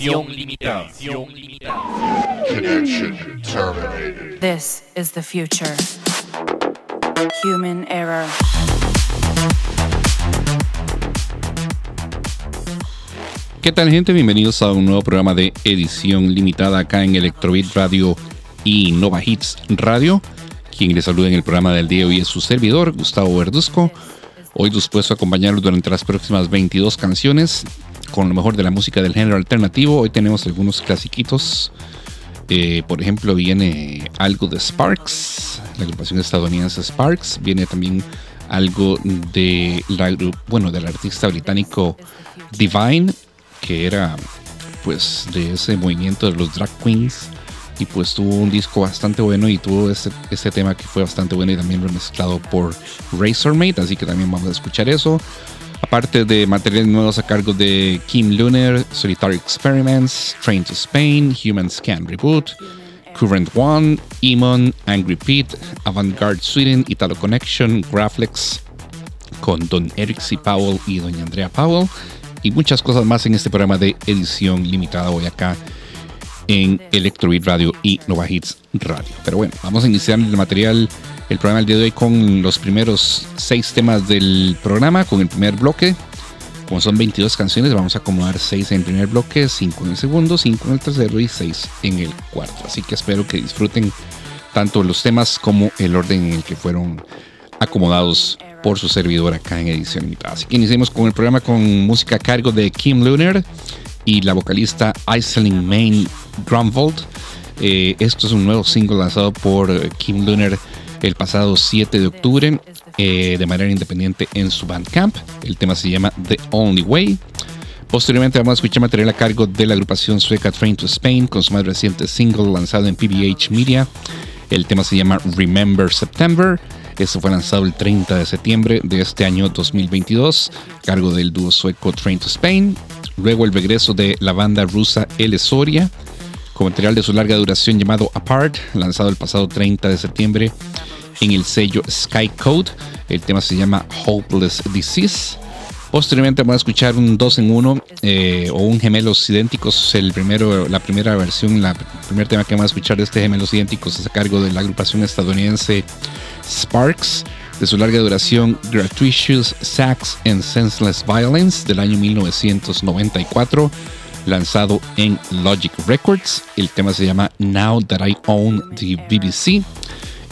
Edición limitada. Edición limitada. Connection terminated. This is the future. Human error. ¿Qué tal gente? Bienvenidos a un nuevo programa de edición limitada acá en Electrobit Radio y Nova Hits Radio. Quien les saluda en el programa del día de hoy es su servidor, Gustavo Verduzco. Hoy dispuesto a acompañarlos durante las próximas 22 canciones con lo mejor de la música del género alternativo. Hoy tenemos algunos clasiquitos. Eh, por ejemplo, viene algo de Sparks, la agrupación estadounidense Sparks. Viene también algo de la, bueno, del artista británico Divine, que era pues de ese movimiento de los drag queens. Y pues tuvo un disco bastante bueno y tuvo ese, ese tema que fue bastante bueno y también remezclado por Razormate. Así que también vamos a escuchar eso. Aparte de materiales nuevos a cargo de Kim Lunar, Solitary Experiments, Train to Spain, Human Scan Reboot, Current One, Emon, Angry Pete, Avantgarde Sweden, Italo Connection, Graflex, con Don Eric C. Powell y Doña Andrea Powell, y muchas cosas más en este programa de edición limitada hoy acá en Electrobeat Radio y Nova Hits Radio. Pero bueno, vamos a iniciar el material el programa del día de hoy con los primeros seis temas del programa, con el primer bloque. Como son 22 canciones, vamos a acomodar 6 en el primer bloque, 5 en el segundo, 5 en el tercero y 6 en el cuarto. Así que espero que disfruten tanto los temas como el orden en el que fueron acomodados por su servidor acá en edición limitada. Así que iniciemos con el programa con música a cargo de Kim Lunar y la vocalista Iselin Main Grunwald. Eh, esto es un nuevo single lanzado por Kim Lunar el pasado 7 de octubre eh, de manera independiente en su Bandcamp. El tema se llama The Only Way. Posteriormente vamos a escuchar material a cargo de la agrupación sueca Train to Spain con su más reciente single lanzado en PBH Media. El tema se llama Remember September. Este fue lanzado el 30 de septiembre de este año 2022, a cargo del dúo sueco Train to Spain. Luego el regreso de la banda rusa El Soria, con material de su larga duración llamado Apart, lanzado el pasado 30 de septiembre en el sello Sky Code. El tema se llama Hopeless Disease. Posteriormente vamos a escuchar un 2 en 1 o un gemelos idénticos. El primero, la primera versión, el primer tema que vamos a escuchar de este gemelos idénticos es a cargo de la agrupación estadounidense Sparks, de su larga duración Gratuitous Sax and Senseless Violence del año 1994, lanzado en Logic Records. El tema se llama Now That I Own the BBC.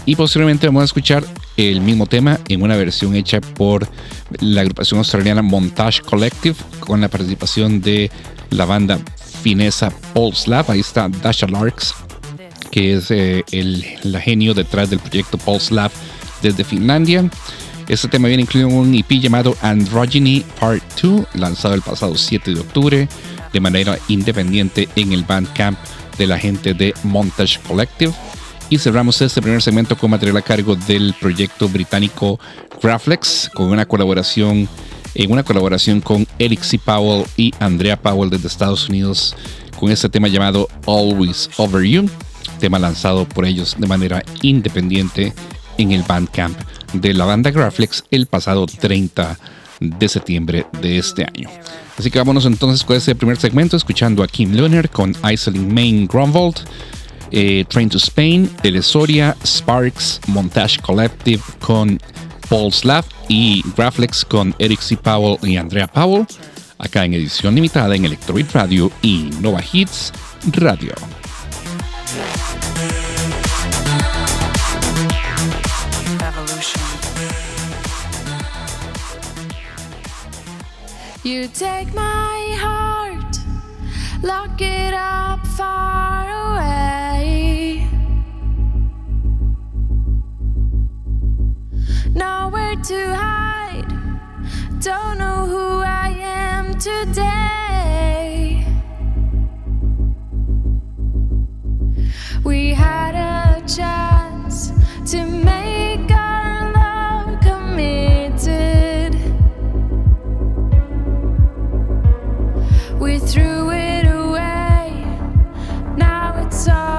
Y posteriormente vamos a escuchar el mismo tema en una versión hecha por la agrupación australiana Montage Collective con la participación de la banda finesa Pulse Lab. Ahí está Dasha Larks, que es eh, el, la genio detrás del proyecto Pulse Lab desde Finlandia. Este tema viene incluido en un EP llamado Androgyny Part 2, lanzado el pasado 7 de octubre de manera independiente en el Bandcamp de la gente de Montage Collective. Y cerramos este primer segmento con material a cargo del proyecto británico Graflex, con una colaboración, una colaboración con Eric. Powell y Andrea Powell desde Estados Unidos, con este tema llamado Always Over You, tema lanzado por ellos de manera independiente en el Bandcamp de la banda Graflex el pasado 30 de septiembre de este año. Así que vámonos entonces con este primer segmento, escuchando a Kim Leonard con Iselin Main Grunwald eh, Train to Spain, Telesoria, Sparks, Montage Collective con Paul Slav y Graflex con Eric C. Powell y Andrea Powell, acá en edición limitada en Electrobeat Radio y Nova Hits Radio. You take my heart, lock it up far away. Nowhere to hide, don't know who I am today. We had a child. threw it away. Now it's all.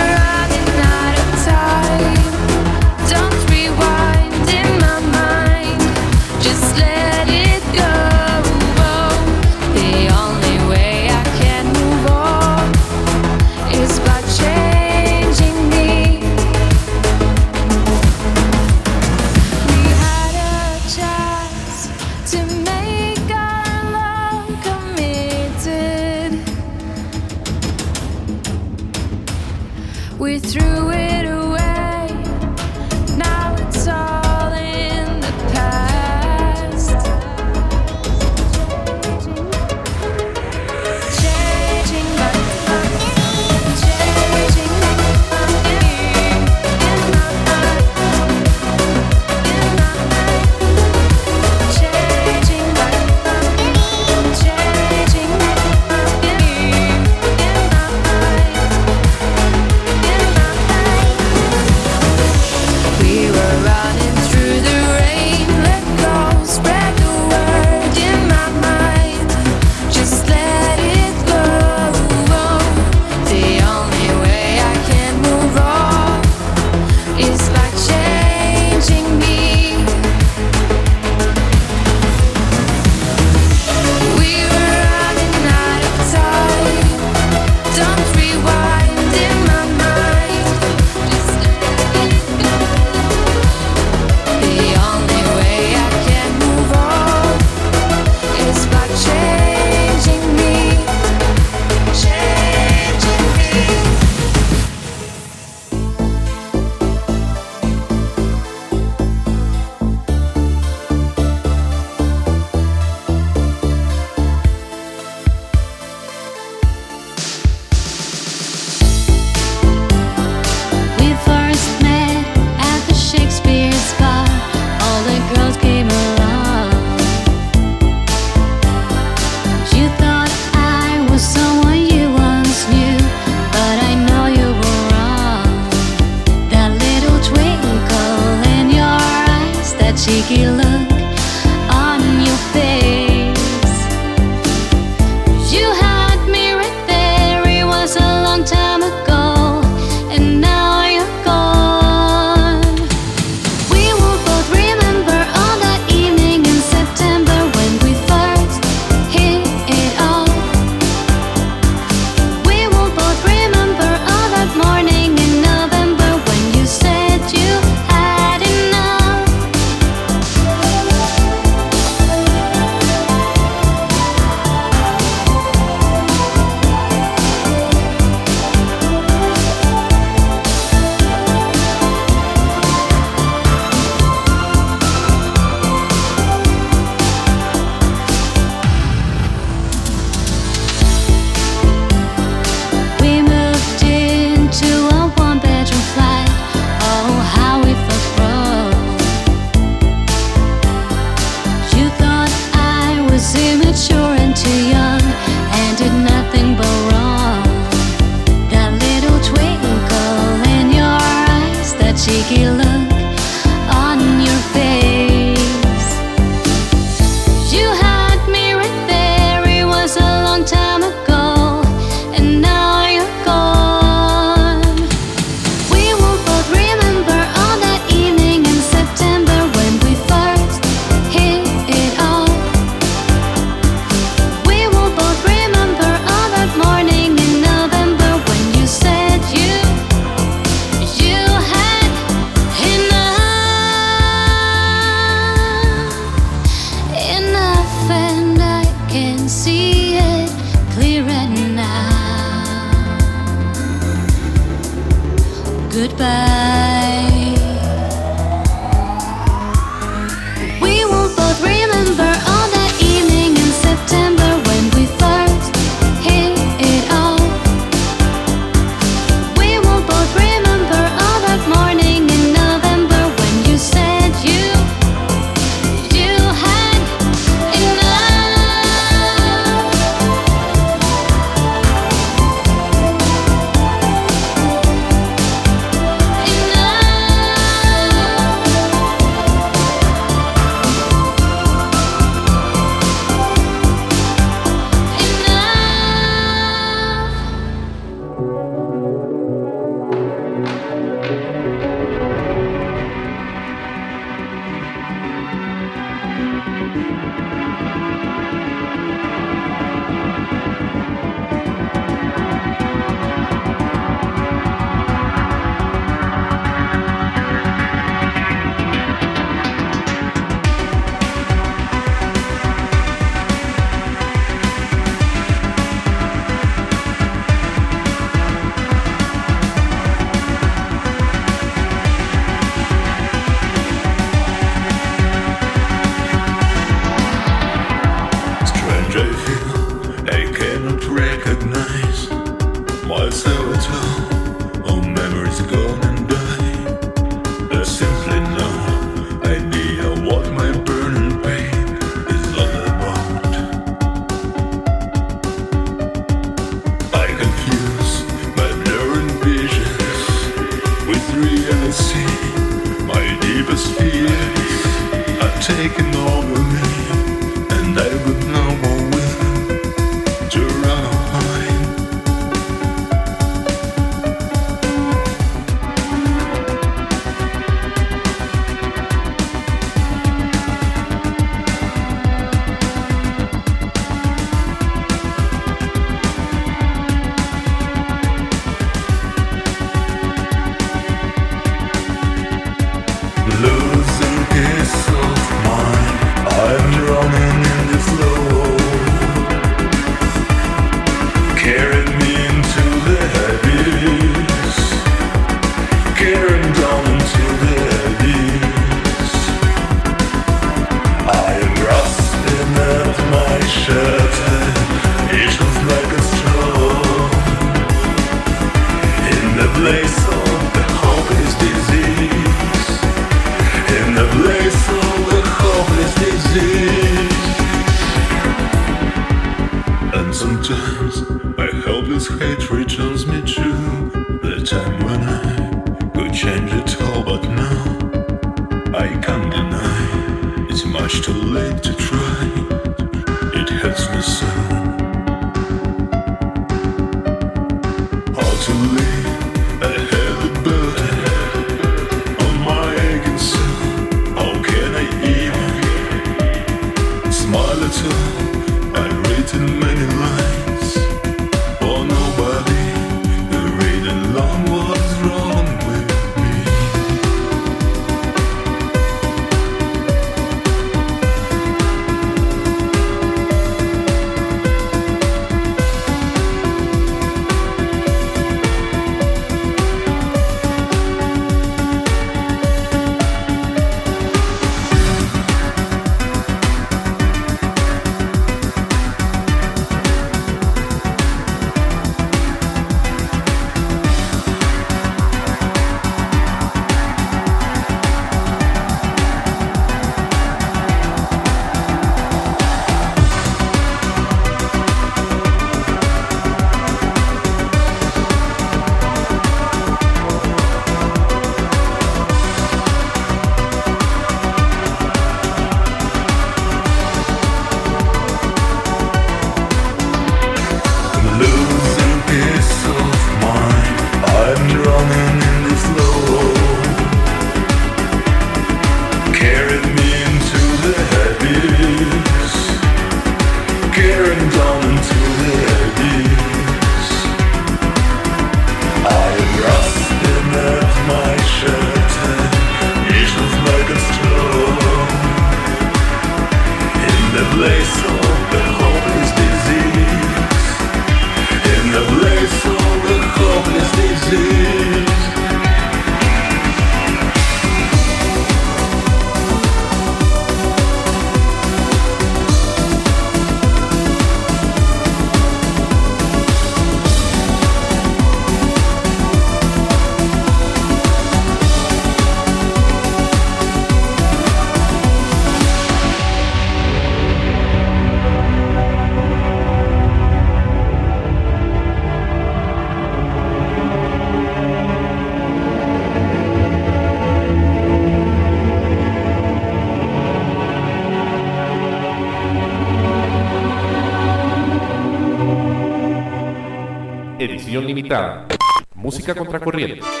Limitada. Música contracorriente.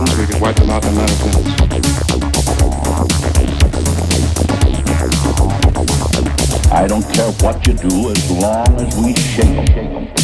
we can wipe them out in nine. I don't care what you do as long as we shake them.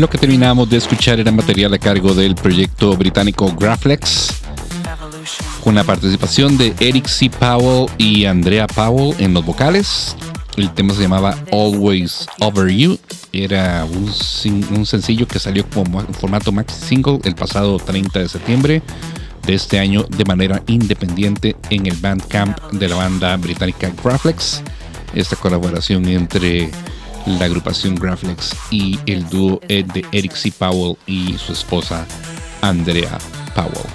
Lo que terminamos de escuchar era material a cargo del proyecto británico Graflex, con la participación de Eric C. Powell y Andrea Powell en los vocales. El tema se llamaba Always Over You. Era un, sencillo que salió como formato maxi single el pasado 30 de septiembre de este año de manera independiente en el Bandcamp de la banda británica Graflex. Esta colaboración entre la agrupación Graflex y el dúo eh, de Eric C. Powell y su esposa Andrea Powell.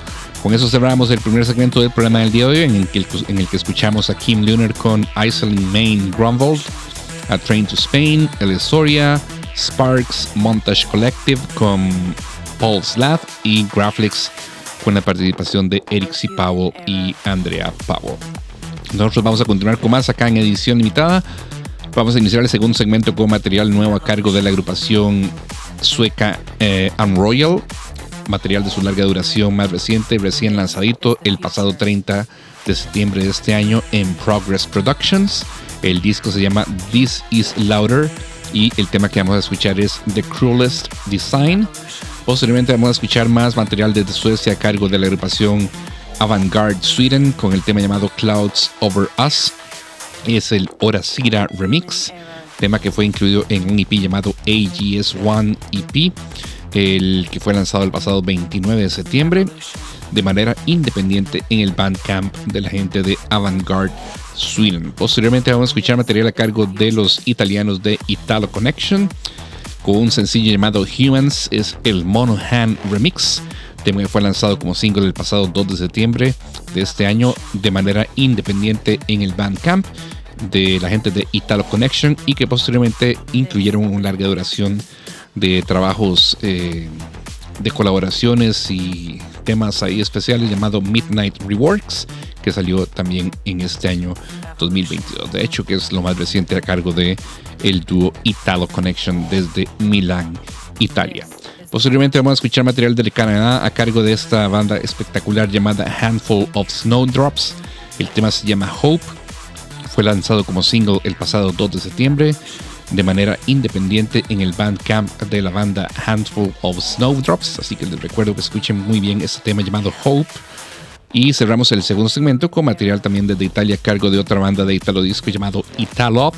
Con eso cerramos el primer segmento del programa del día de hoy, en el que, escuchamos a Kim Lunar con Iceland Main Grumbled, a Train to Spain, El Soria, Sparks Montage Collective con Paul Slav y Graflex con la participación de Eric C. Powell y Andrea Powell. Nosotros vamos a continuar con más acá en edición limitada. Vamos a iniciar el segundo segmento con material nuevo a cargo de la agrupación sueca eh, Unroyal. Material de su larga duración más reciente, recién lanzadito el pasado 30 de septiembre de este año en Progress Productions. El disco se llama This Is Louder y el tema que vamos a escuchar es The Cruelest Design. Posteriormente vamos a escuchar más material desde Suecia a cargo de la agrupación Avantgarde Sweden con el tema llamado Clouds Over Us. Es el Horacira Remix, tema que fue incluido en un EP llamado AGS1 EP, el que fue lanzado el pasado 29 de septiembre de manera independiente en el Bandcamp de la gente de Avantgarde Sweden. Posteriormente vamos a escuchar material a cargo de los italianos de Italo Connection con un sencillo llamado Humans, es el Mono Hand Remix, que fue lanzado como single el pasado 2 de septiembre de este año de manera independiente en el Bandcamp de la gente de Italo Connection y que posteriormente incluyeron una larga duración de trabajos eh, de colaboraciones y temas ahí especiales llamado Midnight Reworks que salió también en este año 2022 de hecho que es lo más reciente a cargo de el dúo Italo Connection desde Milán, Italia. Posteriormente vamos a escuchar material del Canadá a cargo de esta banda espectacular llamada Handful of Snowdrops. El tema se llama Hope. Fue lanzado como single el pasado 2 de septiembre de manera independiente en el Bandcamp de la banda Handful of Snowdrops. Así que les recuerdo que escuchen muy bien este tema llamado Hope. Y cerramos el segundo segmento con material también desde Italia a cargo de otra banda de Italo Disco llamado Italop.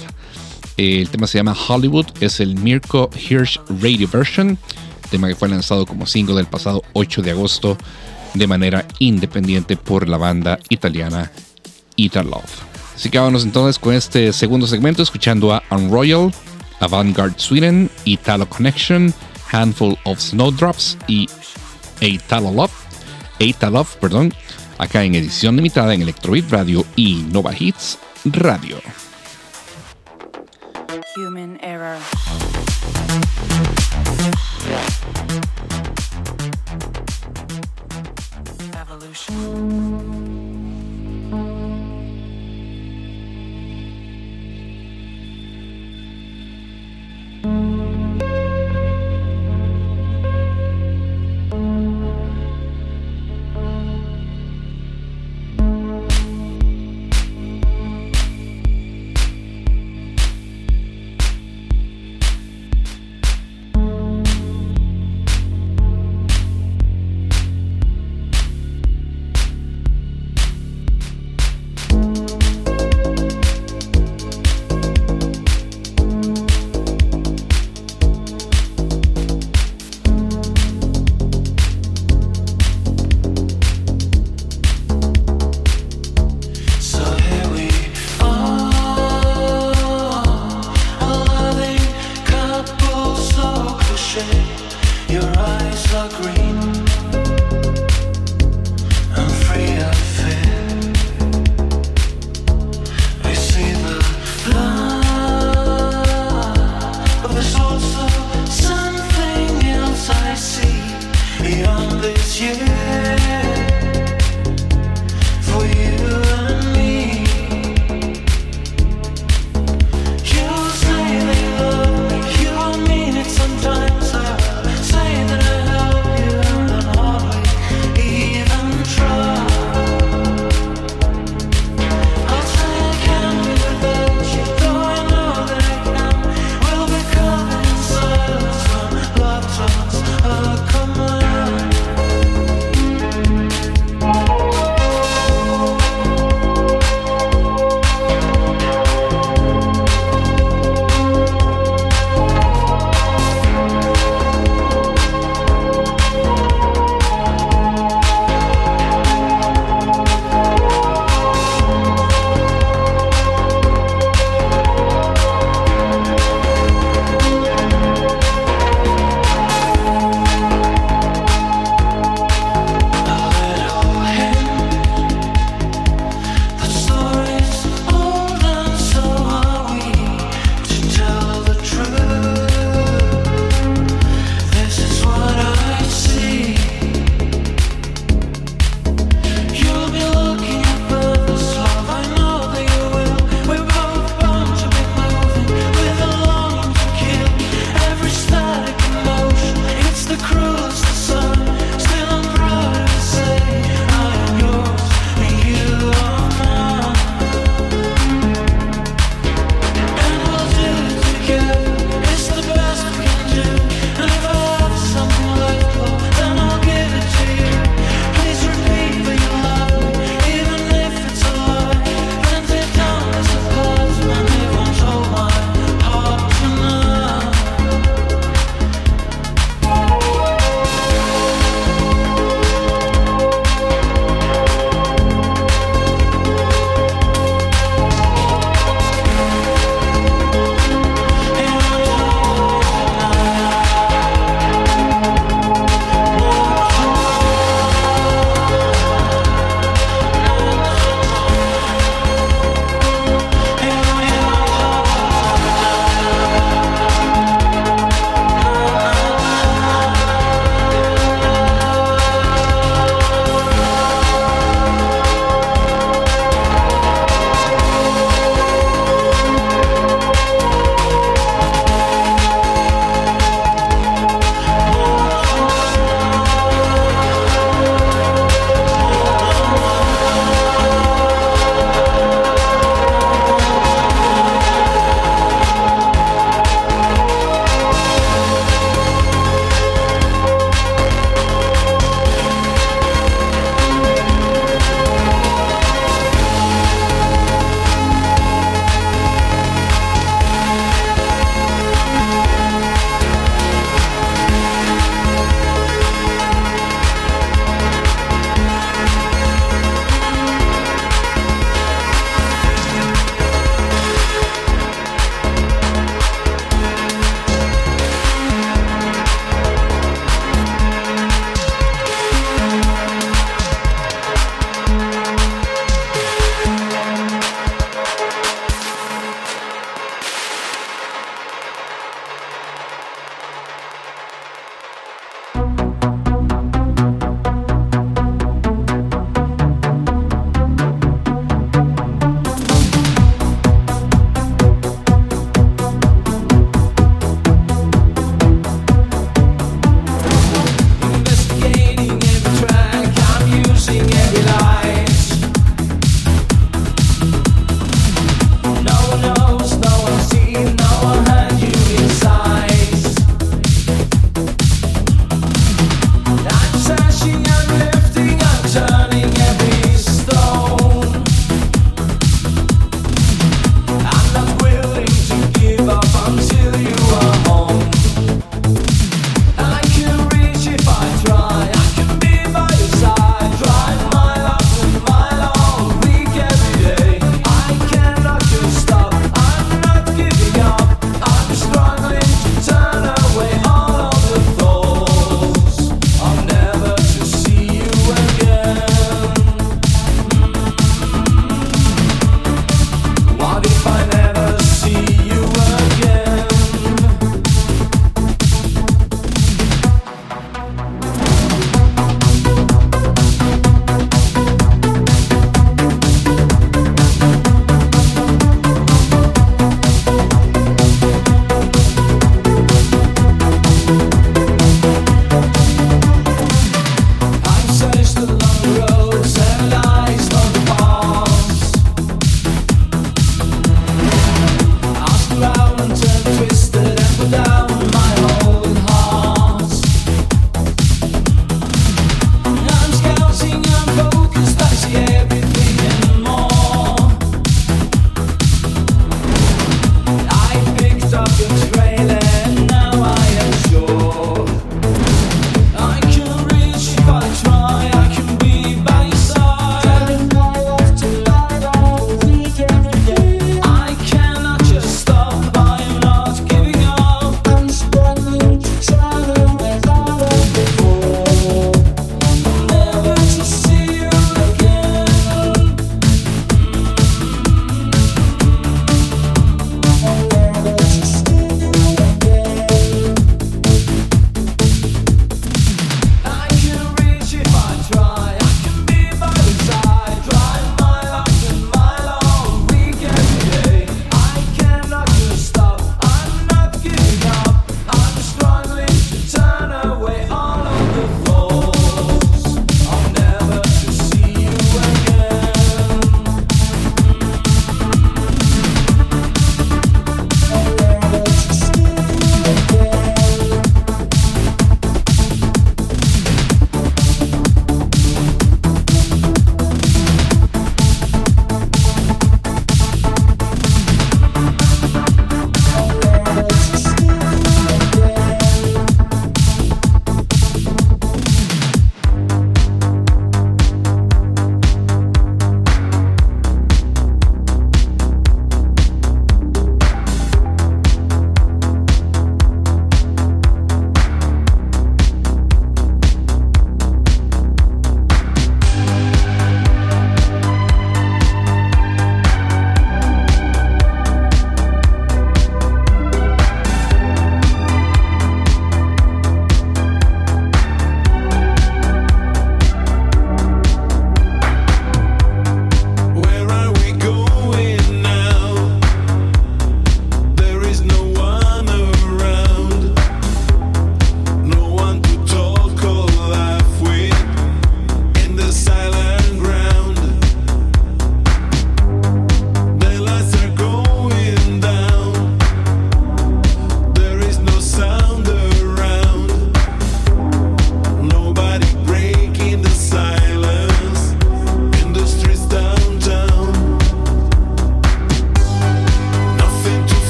El tema se llama Hollywood, es el Mirko Hirsch Radio Version, tema que fue lanzado como single el pasado 8 de agosto de manera independiente por la banda italiana Italop. Así que vámonos entonces con este segundo segmento escuchando a Unroyal, Avantgarde Sweden, Italo Connection, Handful of Snowdrops y Italo Love, Italo, perdón, acá en edición limitada en Electrobeat Radio y Nova Hits Radio. Human error. Revolution.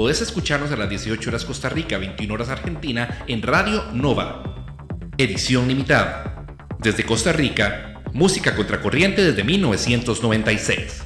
podés escucharnos a las 18 horas Costa Rica, 21 horas Argentina en Radio Nova. Edición limitada. Desde Costa Rica, música contracorriente desde 1996.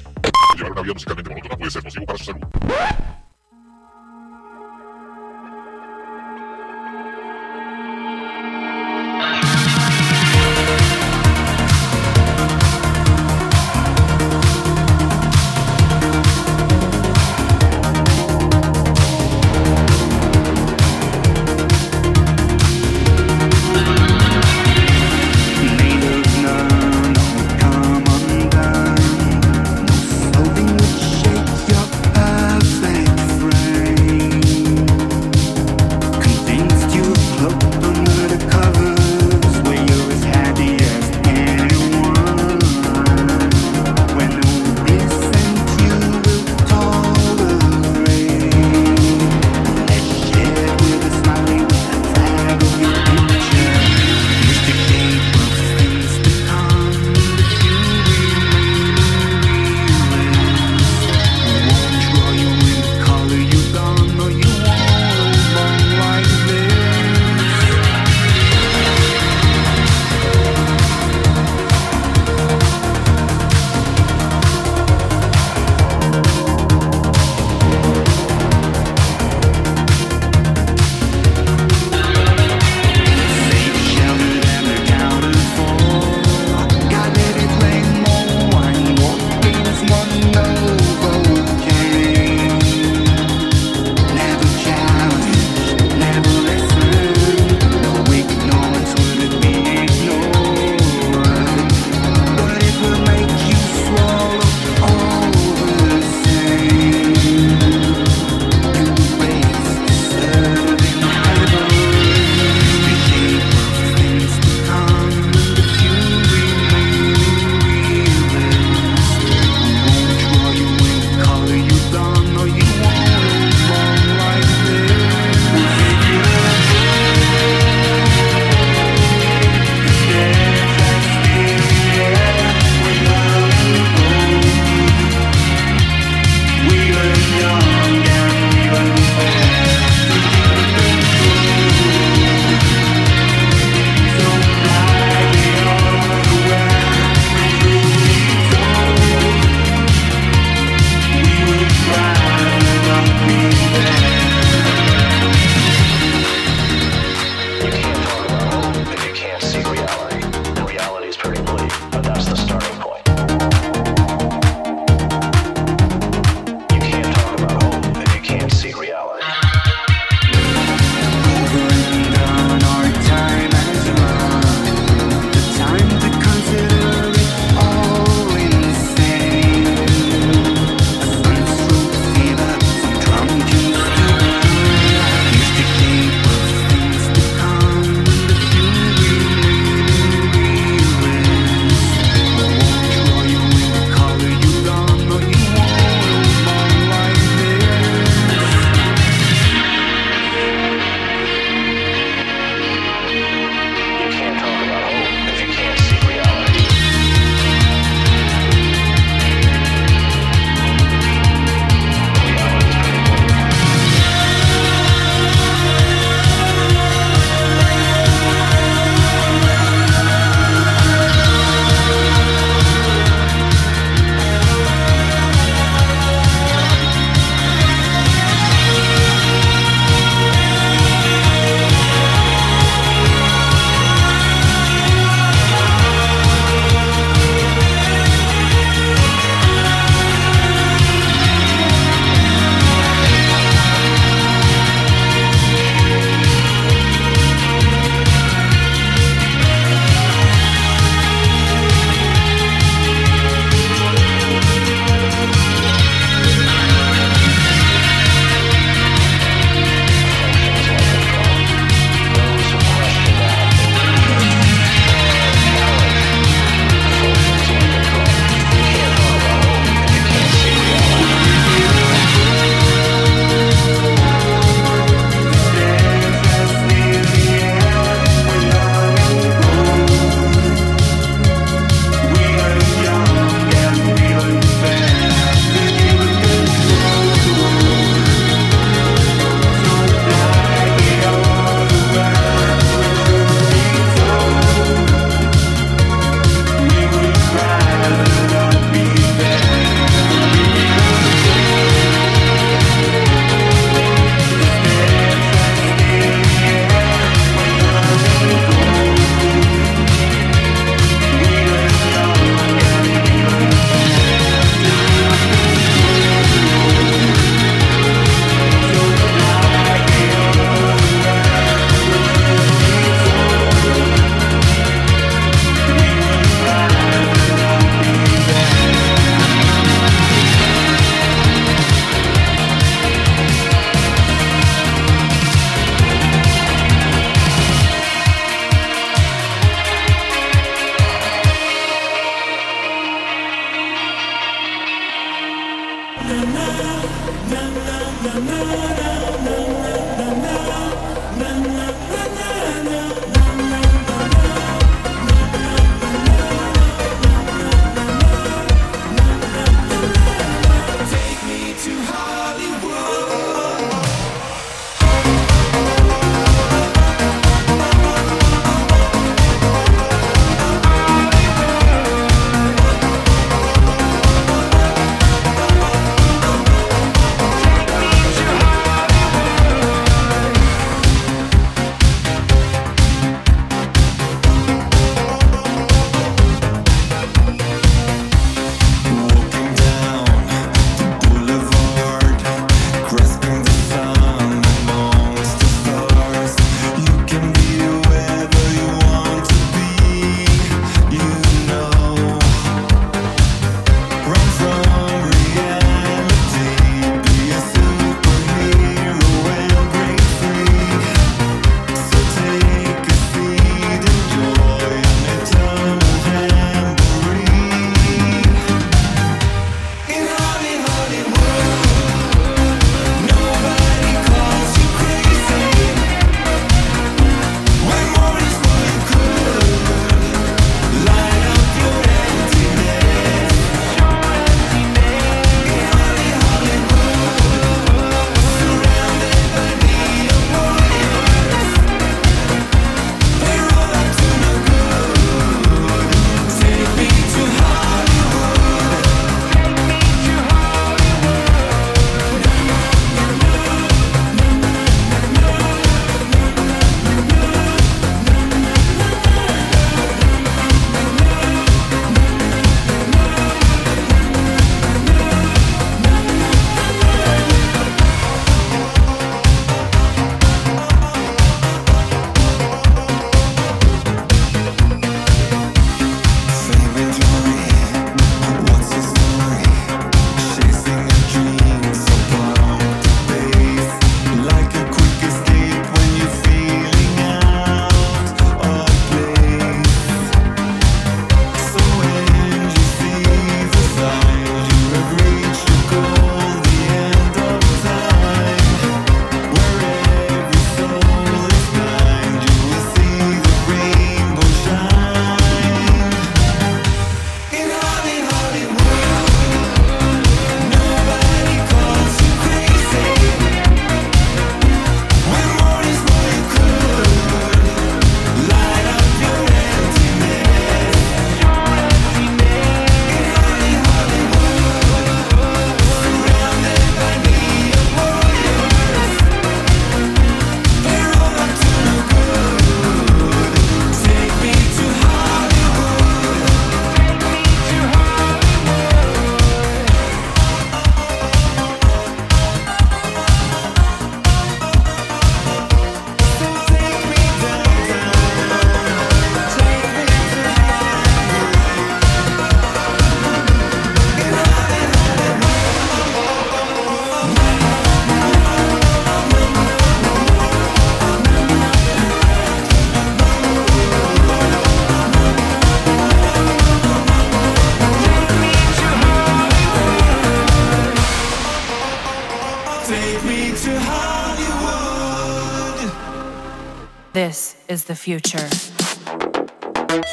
Is the future.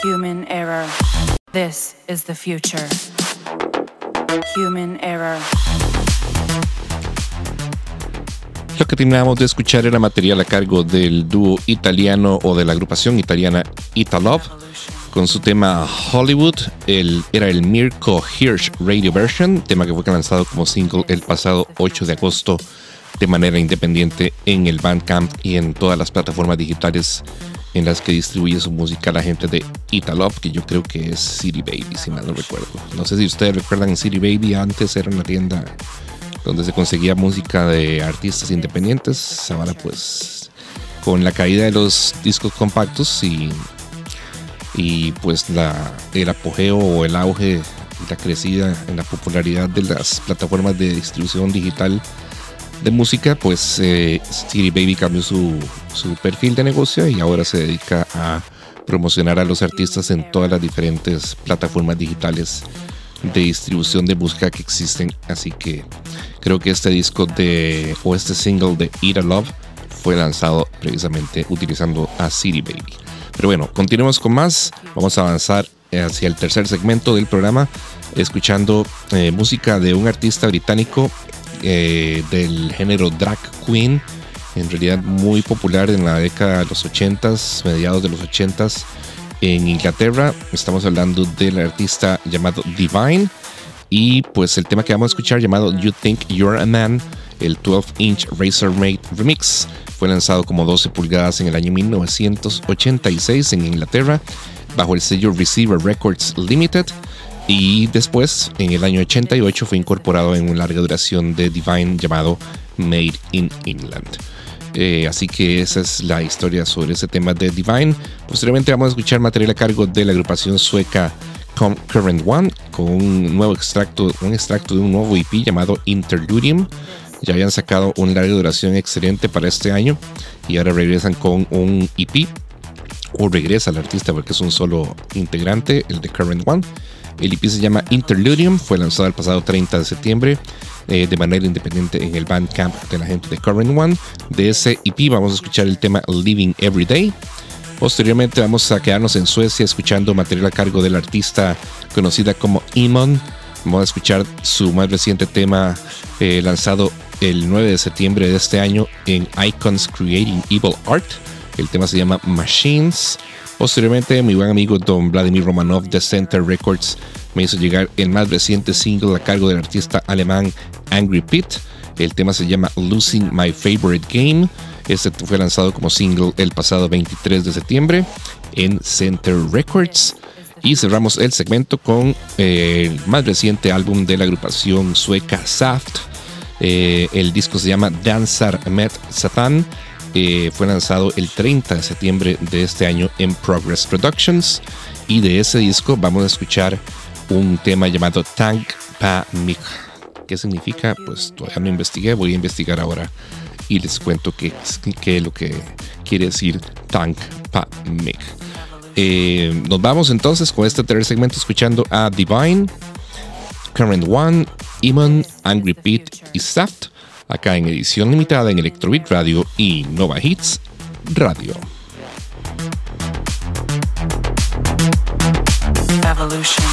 Human error. This is the future. Human error. Lo que terminamos de escuchar era material a cargo del dúo italiano o de la agrupación italiana Italove con su tema Hollywood. El, era el Mirko Hirsch Radio Version, tema que fue lanzado como single el pasado 8 de agosto de manera independiente en el Bandcamp y en todas las plataformas digitales en las que distribuye su música la gente de Italove, que yo creo que es City Baby, si mal no recuerdo. No sé si ustedes recuerdan City Baby, antes era una tienda donde se conseguía música de artistas independientes. Ahora pues con la caída de los discos compactos y, y pues la, el apogeo o el auge la crecida en la popularidad de las plataformas de distribución digital de música, pues eh, City Baby cambió su, su perfil de negocio y ahora se dedica a promocionar a los artistas en todas las diferentes plataformas digitales de distribución de música que existen. Así que creo que este disco de o este single de Eat a Love fue lanzado precisamente utilizando a City Baby. Pero bueno, continuemos con más. Vamos a avanzar hacia el tercer segmento del programa, escuchando eh, música de un artista británico eh, del género drag queen, en realidad muy popular en la década de los 80s, mediados de los 80s en Inglaterra. Estamos hablando del artista llamado Divine. Y pues el tema que vamos a escuchar llamado You Think You're a Man, el 12 inch Razor Mate Remix, fue lanzado como 12 pulgadas en el año 1986 en Inglaterra bajo el sello Receiver Records Limited. Y después, en el año 88, fue incorporado en una larga duración de Divine llamado Made in England. Eh, así que esa es la historia sobre ese tema de Divine. Posteriormente vamos a escuchar material a cargo de la agrupación sueca Current One con un nuevo extracto, un extracto de un nuevo EP llamado Interludium. Ya habían sacado una larga duración excelente para este año y ahora regresan con un EP o regresa el artista porque es un solo integrante, el de Current One. El EP se llama Interludium, fue lanzado el pasado 30 de septiembre eh, de manera independiente en el Bandcamp de la gente de Current One. De ese EP vamos a escuchar el tema Living Every Day. Posteriormente vamos a quedarnos en Suecia escuchando material a cargo del artista conocida como Imon. Vamos a escuchar su más reciente tema eh, lanzado el 9 de septiembre de este año en Icons Creating Evil Art. El tema se llama Machines. Posteriormente, mi buen amigo Don Vladimir Romanov de Center Records me hizo llegar el más reciente single a cargo del artista alemán Angry Pete. El tema se llama Losing My Favorite Game. Este fue lanzado como single el pasado 23 de septiembre en Center Records. Y cerramos el segmento con eh, el más reciente álbum de la agrupación sueca Saft. Eh, el disco se llama Danzar Met Satan. Eh, fue lanzado el 30 de septiembre de este año en Progress Productions. Y de ese disco vamos a escuchar un tema llamado Tank Pa Mik. ¿Qué significa? Pues todavía no investigué, voy a investigar ahora y les cuento qué, es lo que quiere decir Tank Pa Mik. Eh, nos vamos entonces con este tercer segmento escuchando a Divine, Current One, Iman, Angry Pete y Saft, acá en edición limitada en Electrobeat Radio y Nova Hits Radio. Evolution.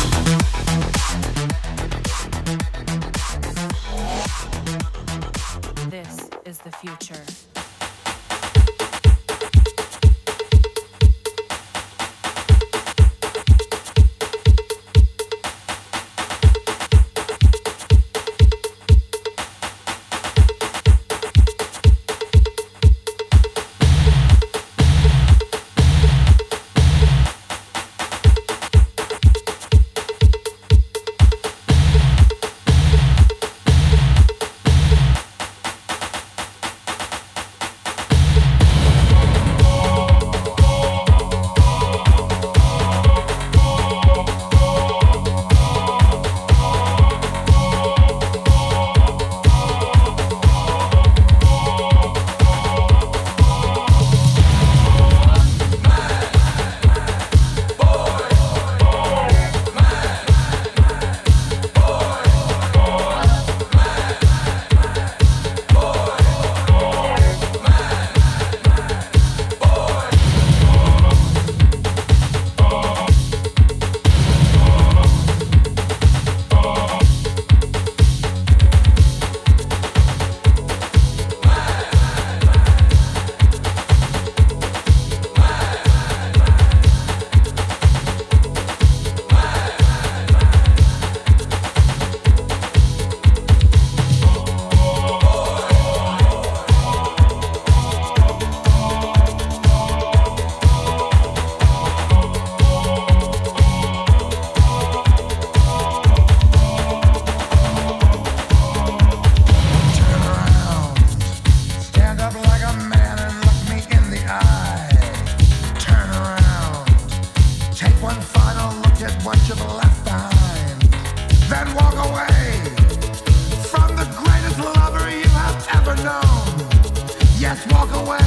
just walk away.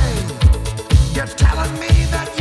You're telling me that you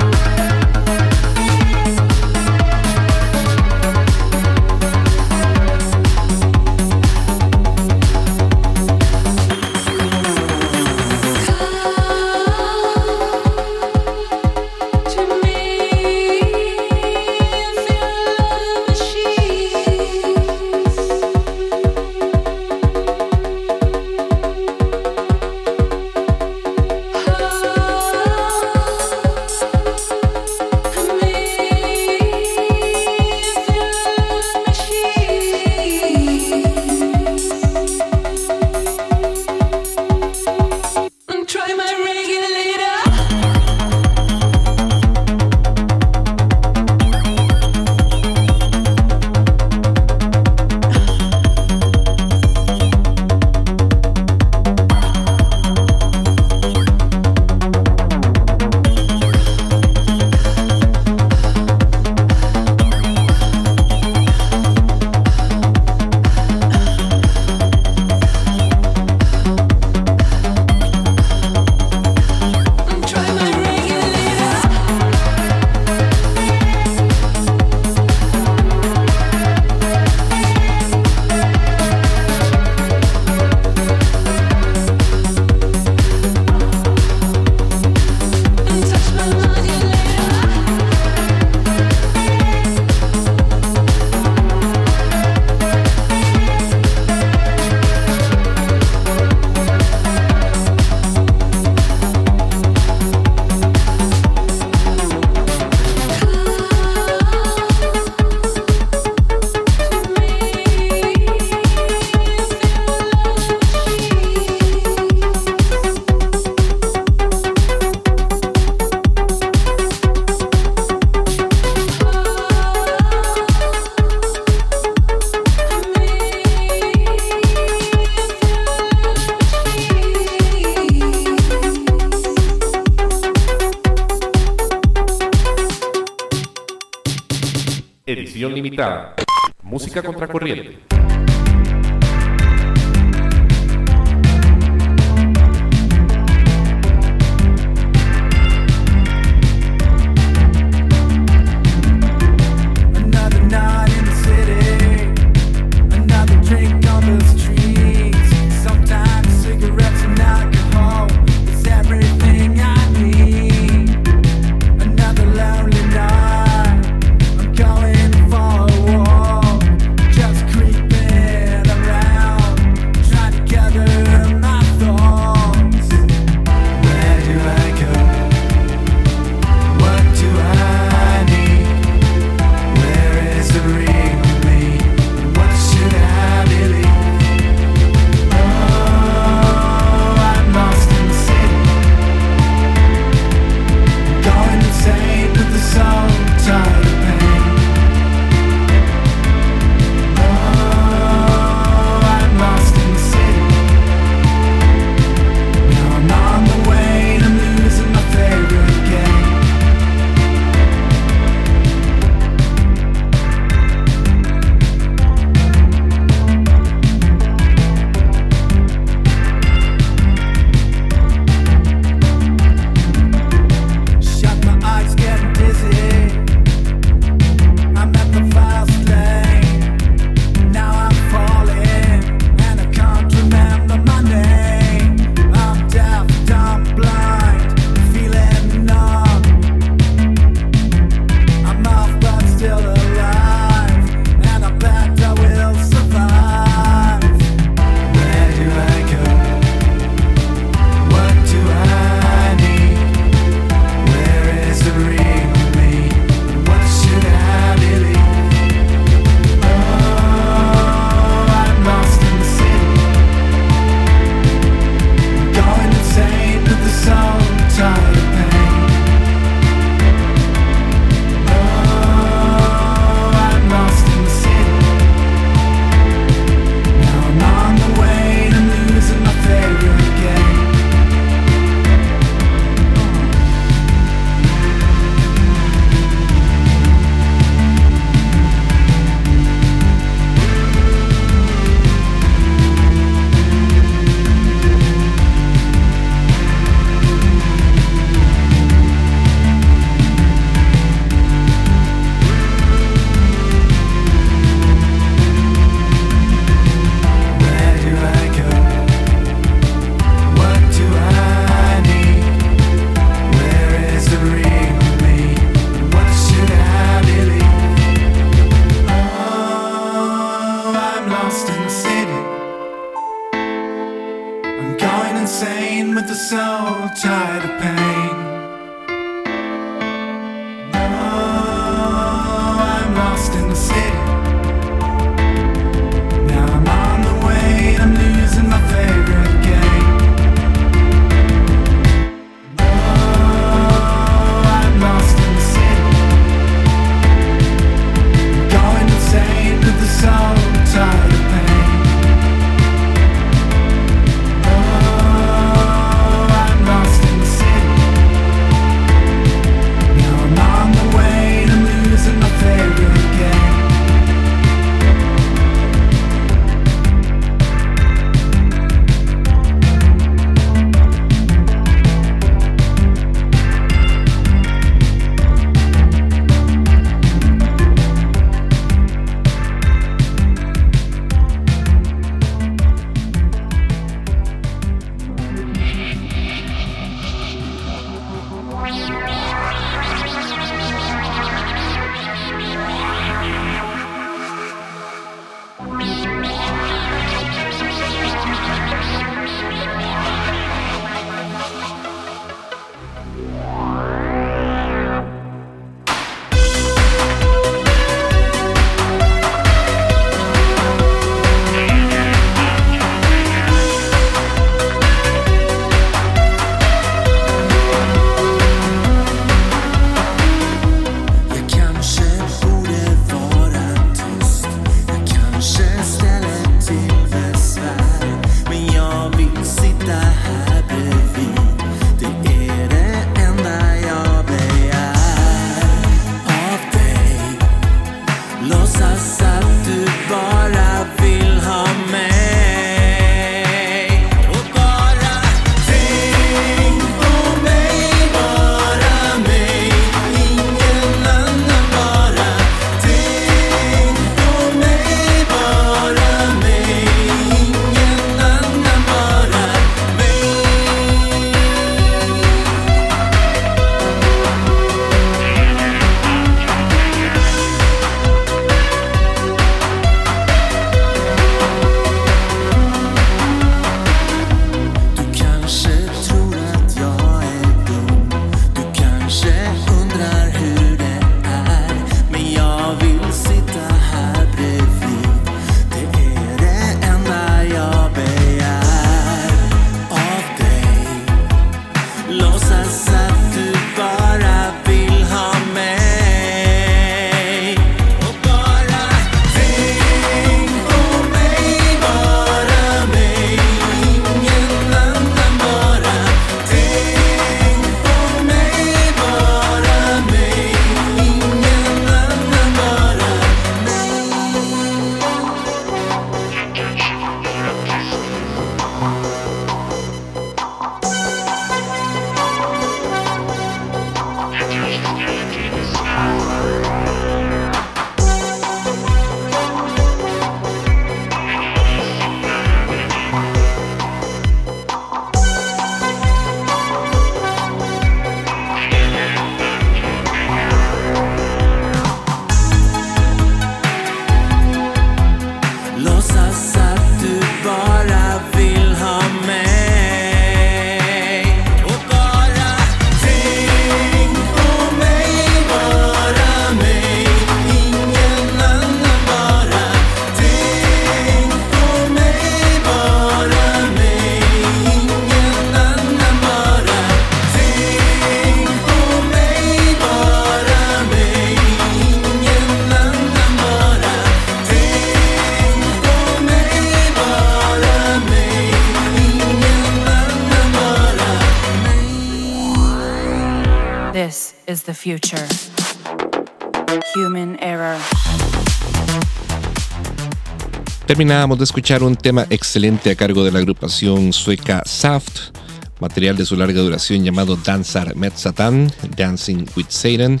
Terminábamos de escuchar un tema excelente a cargo de la agrupación sueca Saft, material de su larga duración llamado Dansar med Satan, Dancing with Satan.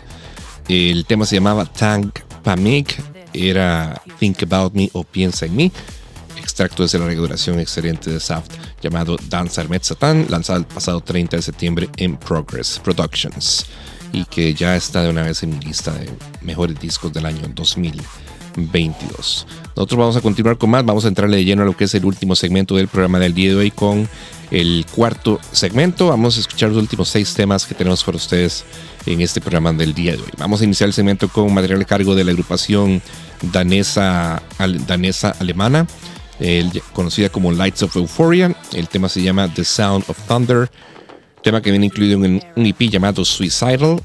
El tema se llamaba Tank Pamik, era Think About Me o Piensa en mí. Extracto de la larga duración excelente de Saft llamado Dansar med Satan, lanzado el pasado 30 de septiembre en Progress Productions y que ya está de una vez en mi lista de mejores discos del año 2022. Nosotros vamos a continuar con más, vamos a entrarle de lleno a lo que es el último segmento del programa del día de hoy con el cuarto segmento. Vamos a escuchar los últimos seis temas que tenemos para ustedes en este programa del día de hoy. Vamos a iniciar el segmento con material a cargo de la agrupación danesa, danesa alemana, conocida como Lights of Euphoria. El tema se llama The Sound of Thunder, tema que viene incluido en un EP llamado Suicidal,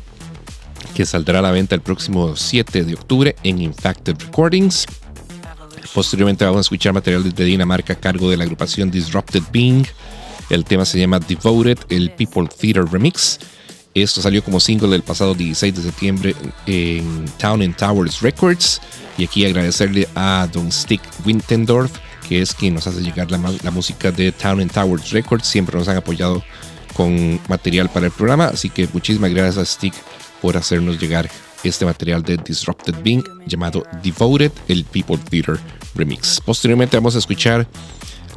que saldrá a la venta el próximo 7 de octubre en Infacted Recordings. Posteriormente vamos a escuchar material desde Dinamarca a cargo de la agrupación Disrupted Being. El tema se llama Devoted, el People Theater Remix. Esto salió como single el pasado 16 de septiembre en Town and Towers Records. Y aquí agradecerle a Don Stick Wintendorf, que es quien nos hace llegar la, la música de Town and Towers Records. Siempre nos han apoyado con material para el programa. Así que muchísimas gracias a Stick por hacernos llegar este material de Disrupted Being llamado Devoted, el People Theater Remix. Posteriormente vamos a escuchar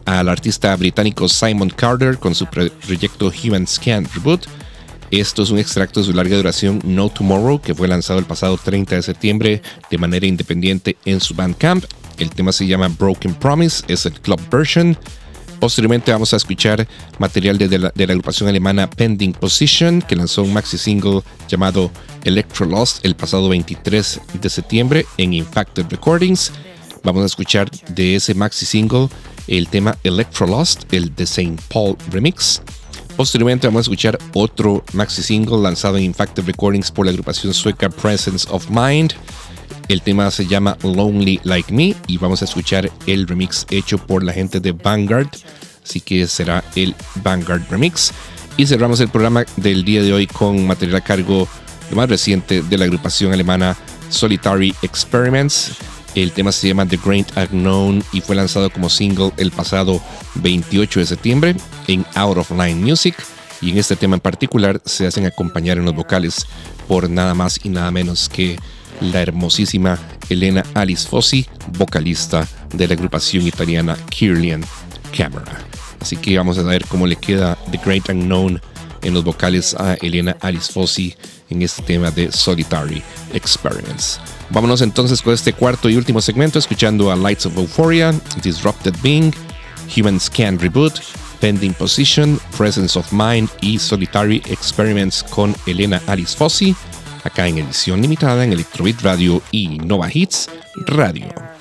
al artista británico Simon Carter con su pro- proyecto Human Scan Reboot. Esto es un extracto de su larga duración No Tomorrow, que fue lanzado el pasado 30 de septiembre de manera independiente en su Bandcamp. El tema se llama Broken Promise, es el club version. Posteriormente vamos a escuchar material de, de la, de la agrupación alemana Pending Position, que lanzó un maxi single llamado Electro Lost el pasado 23 de septiembre en Infacted Recordings. Vamos a escuchar de ese maxi single el tema Electro Lost, el de St. Paul Remix. Posteriormente vamos a escuchar otro maxi single lanzado en Infacted Recordings por la agrupación sueca Presence of Mind. El tema se llama Lonely Like Me y vamos a escuchar el remix hecho por la gente de Vanguard. Así que será el Vanguard Remix. Y cerramos el programa del día de hoy con material a cargo lo más reciente de la agrupación alemana Solitary Experiments. El tema se llama The Great Unknown y fue lanzado como single el pasado 28 de septiembre en Out of Line Music. Y en este tema en particular se hacen acompañar en los vocales por nada más y nada menos que la hermosísima Elena Alice Fossi, vocalista de la agrupación italiana Kirlian Camera. Así que vamos a ver cómo le queda The Great Unknown en los vocales a Elena Alice Fossi en este tema de Solitary Experiments. Vámonos entonces con este cuarto y último segmento escuchando a Lights of Euphoria, Disrupted Being, Human Scan Reboot, Pending Position, Presence of Mind y Solitary Experiments con Elena Alice Fossi, acá en edición limitada en Electrobit Radio y Nova Hits Radio.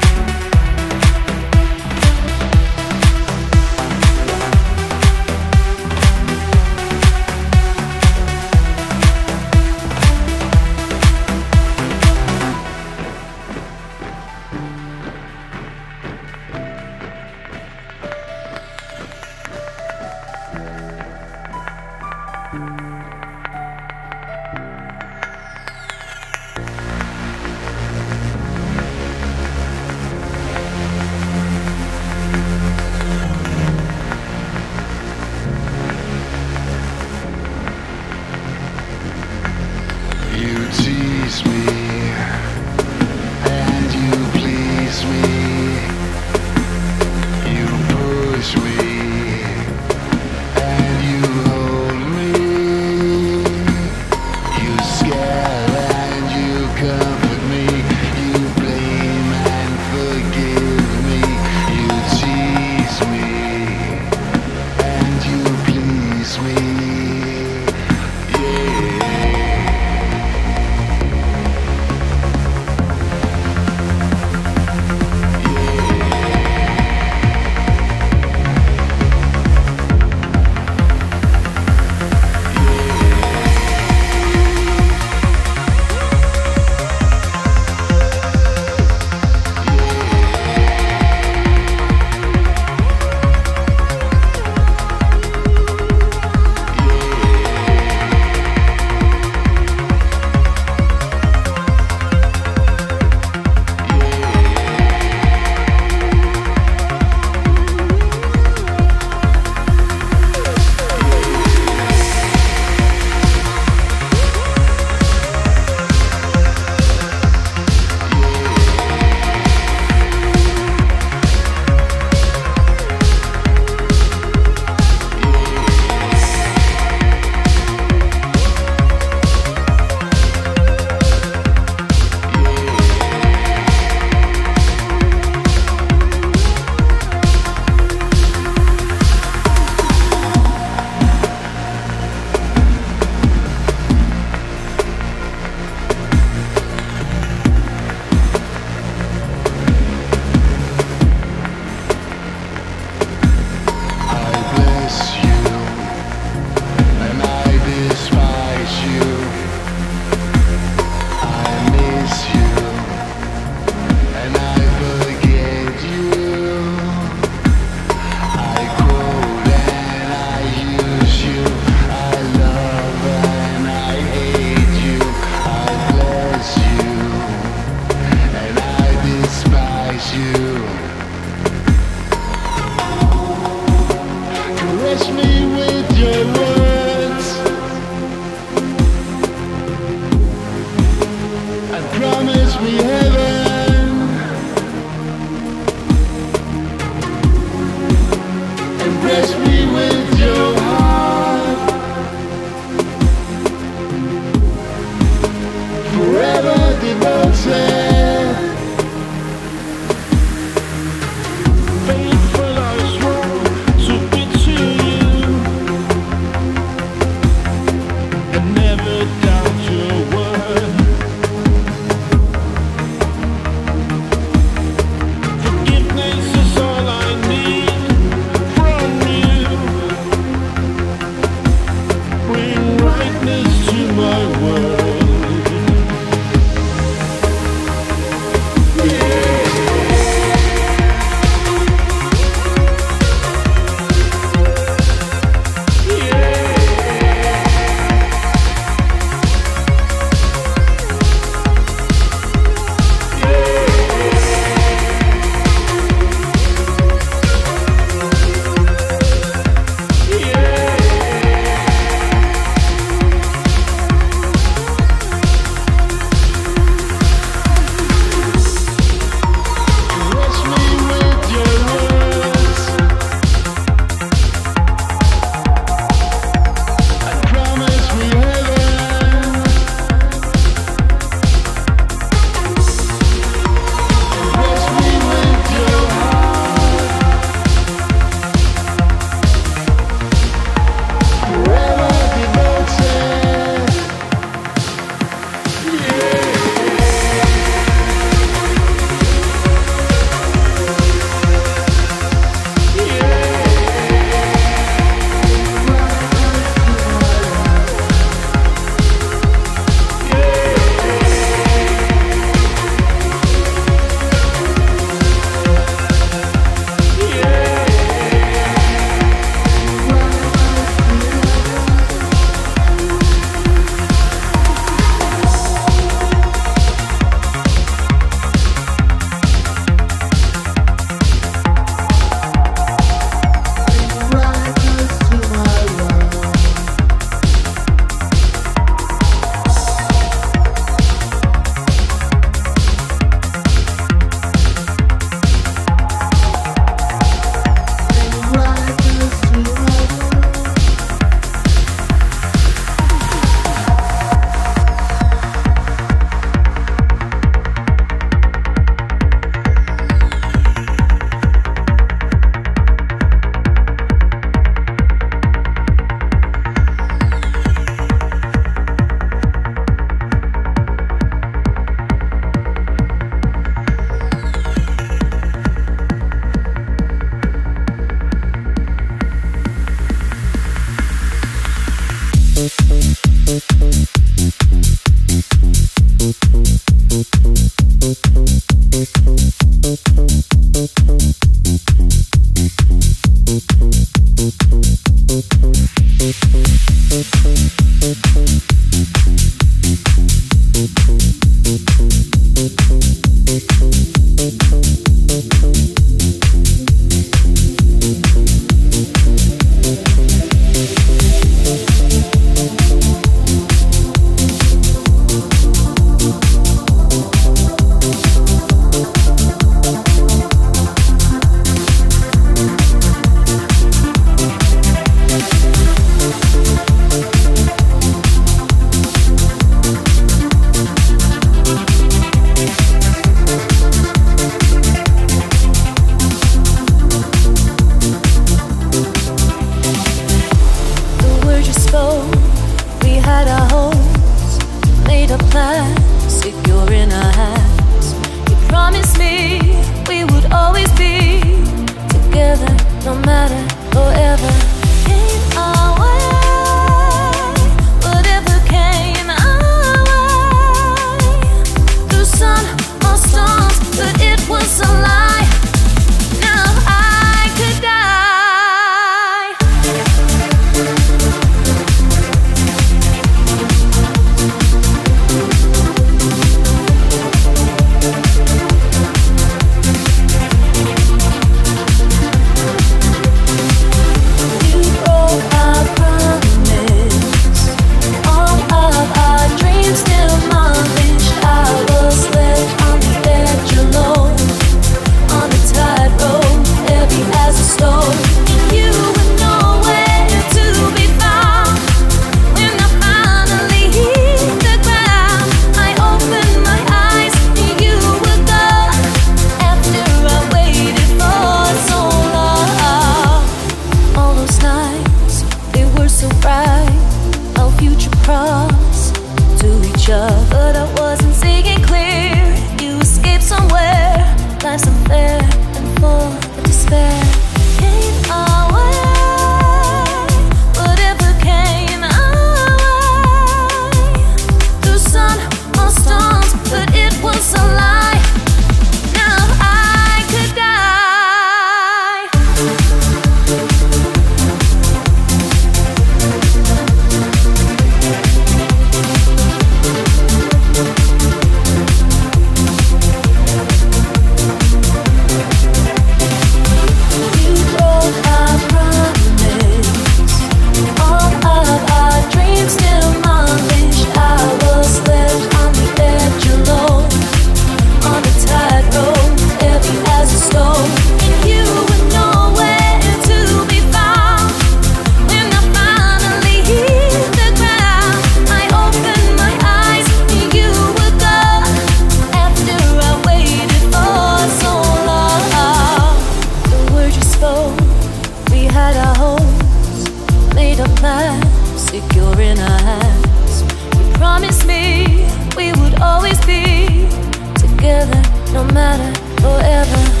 together, no matter forever.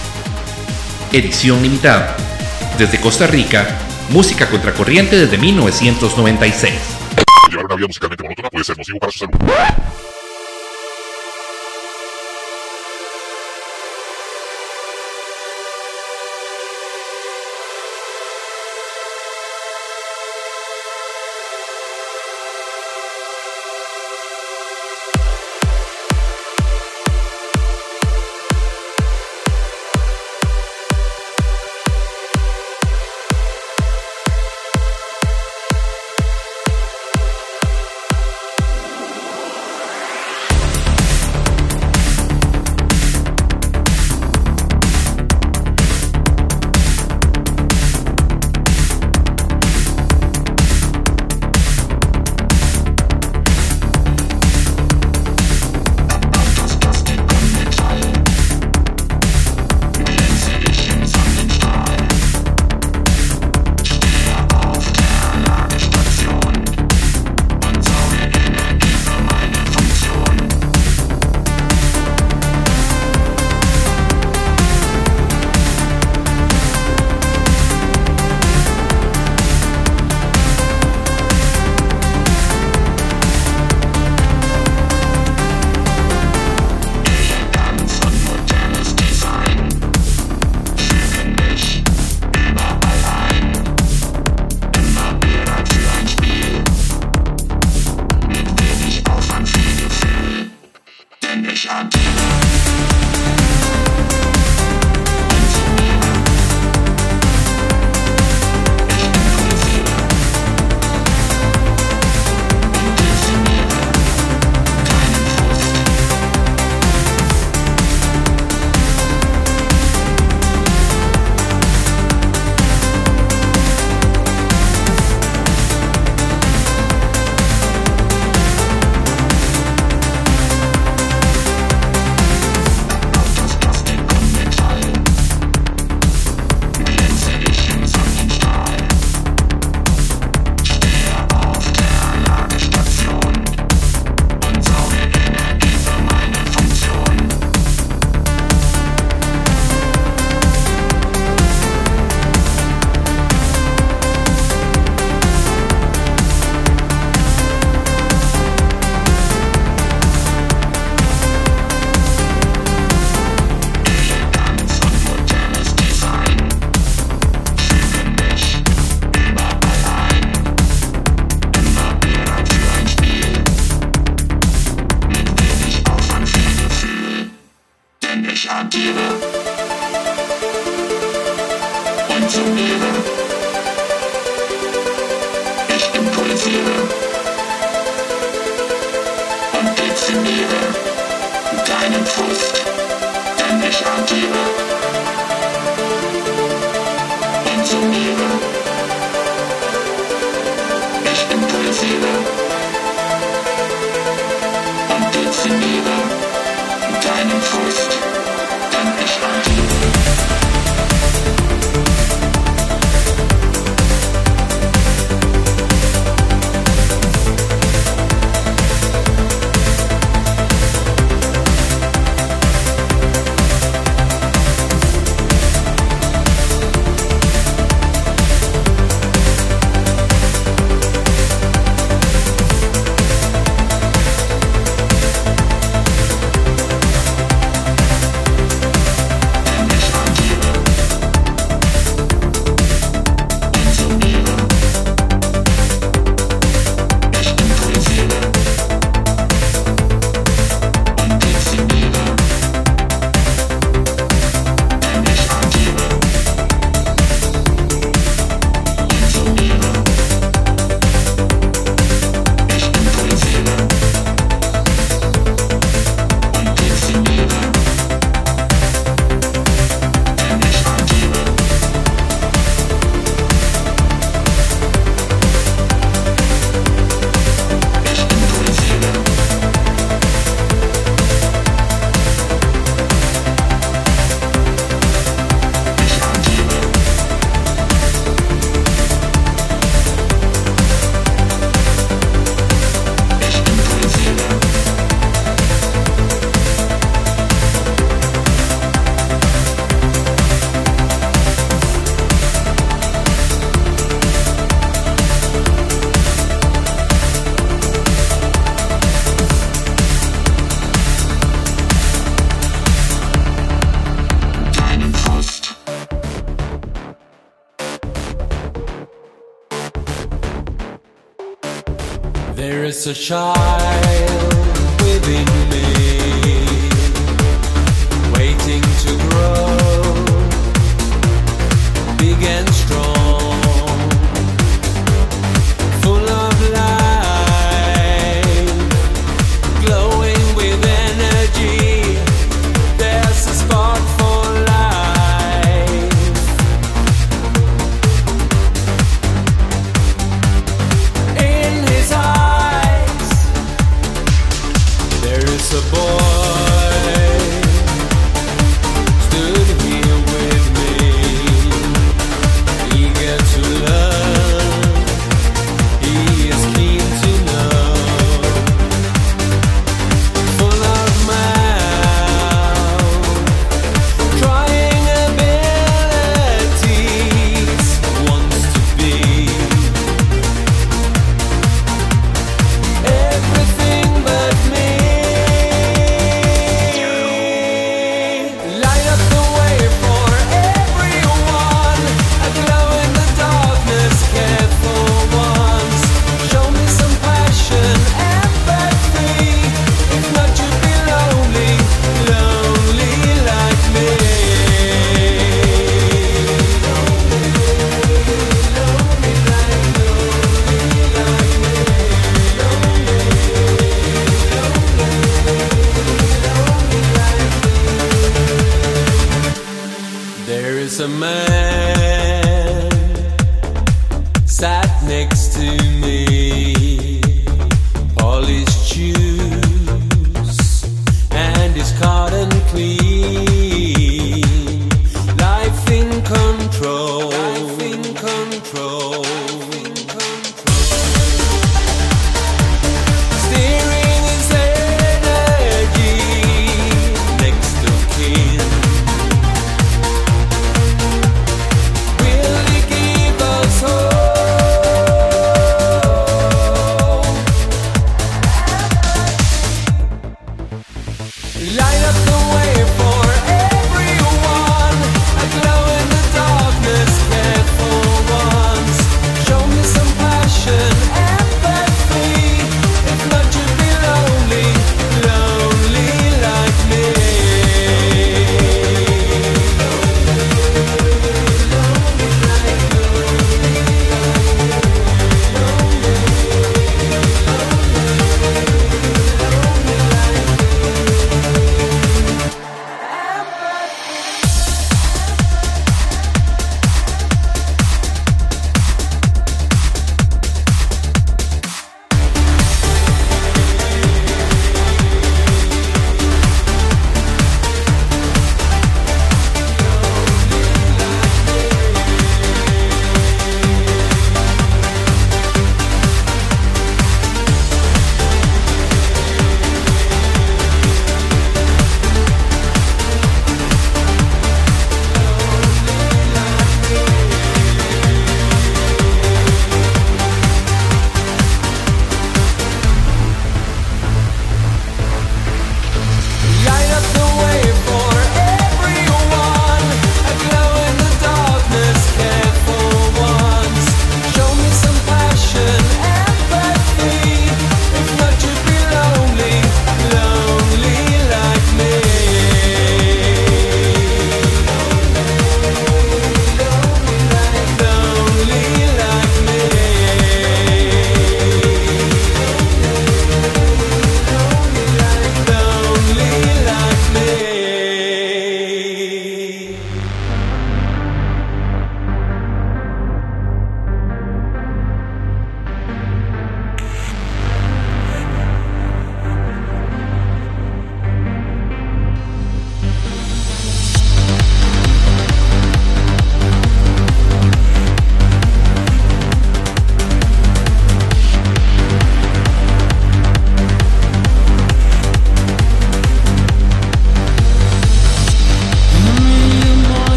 Edición limitada. Desde Costa Rica, música contracorriente desde 1996. Llevar una vida musicalmente monótona puede ser nocivo para su salud. Is a child within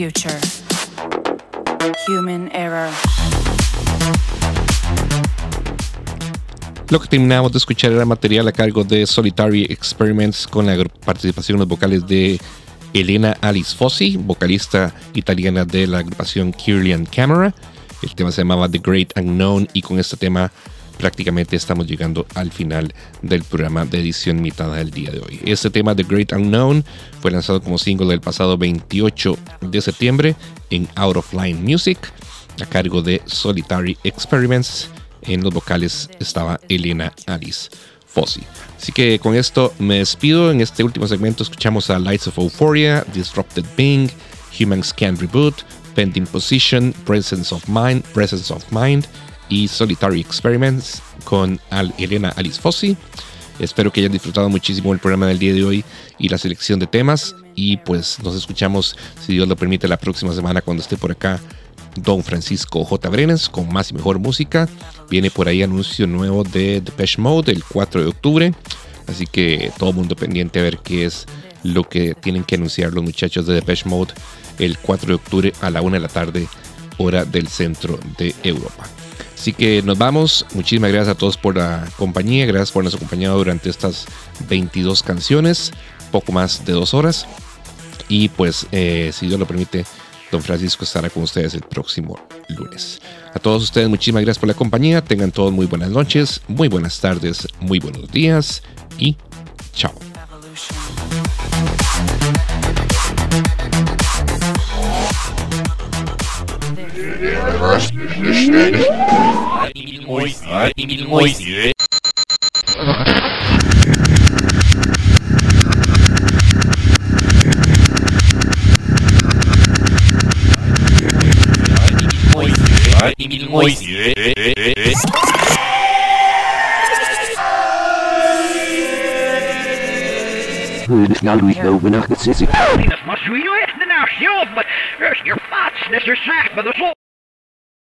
future. Human error. Lo que terminamos de escuchar era material a cargo de Solitary Experiments con la participación en los vocales de Elena Alice Fossi, vocalista italiana de la agrupación Kirlian Camera. El tema se llamaba The Great Unknown y con este tema prácticamente estamos llegando al final del programa de edición limitada del día de hoy. Este tema The Great Unknown fue lanzado como single del pasado 28 de septiembre en Out of Line Music a cargo de Solitary Experiments. En los vocales estaba Elena Alice Fossi. Así que con esto me despido. En este último segmento escuchamos a Lights of Euphoria, Disrupted Being, Humans Can Reboot, Pending Position, Presence of Mind, Presence of Mind y Solitary Experiments con Al- Elena Alice Fossi. Espero que hayan disfrutado muchísimo el programa del día de hoy y la selección de temas. Y pues nos escuchamos, si Dios lo permite, la próxima semana cuando esté por acá Don Francisco J. Brenes con más y mejor música. Viene por ahí anuncio nuevo de Depeche Mode el 4 de octubre. Así que todo mundo pendiente a ver qué es lo que tienen que anunciar los muchachos de Depeche Mode el 4 de octubre a la 1 de la tarde, hora del centro de Europa. Así que nos vamos. Muchísimas gracias a todos por la compañía. Gracias por habernos acompañado durante estas 22 canciones, poco más de dos horas. Y pues, eh, si Dios lo permite, Don Francisco estará con ustedes el próximo lunes. A todos ustedes, muchísimas gracias por la compañía. Tengan todos muy buenas noches, muy buenas tardes, muy buenos días y chao. Illinois. Illinois. goed. Nou doe ik over nacht het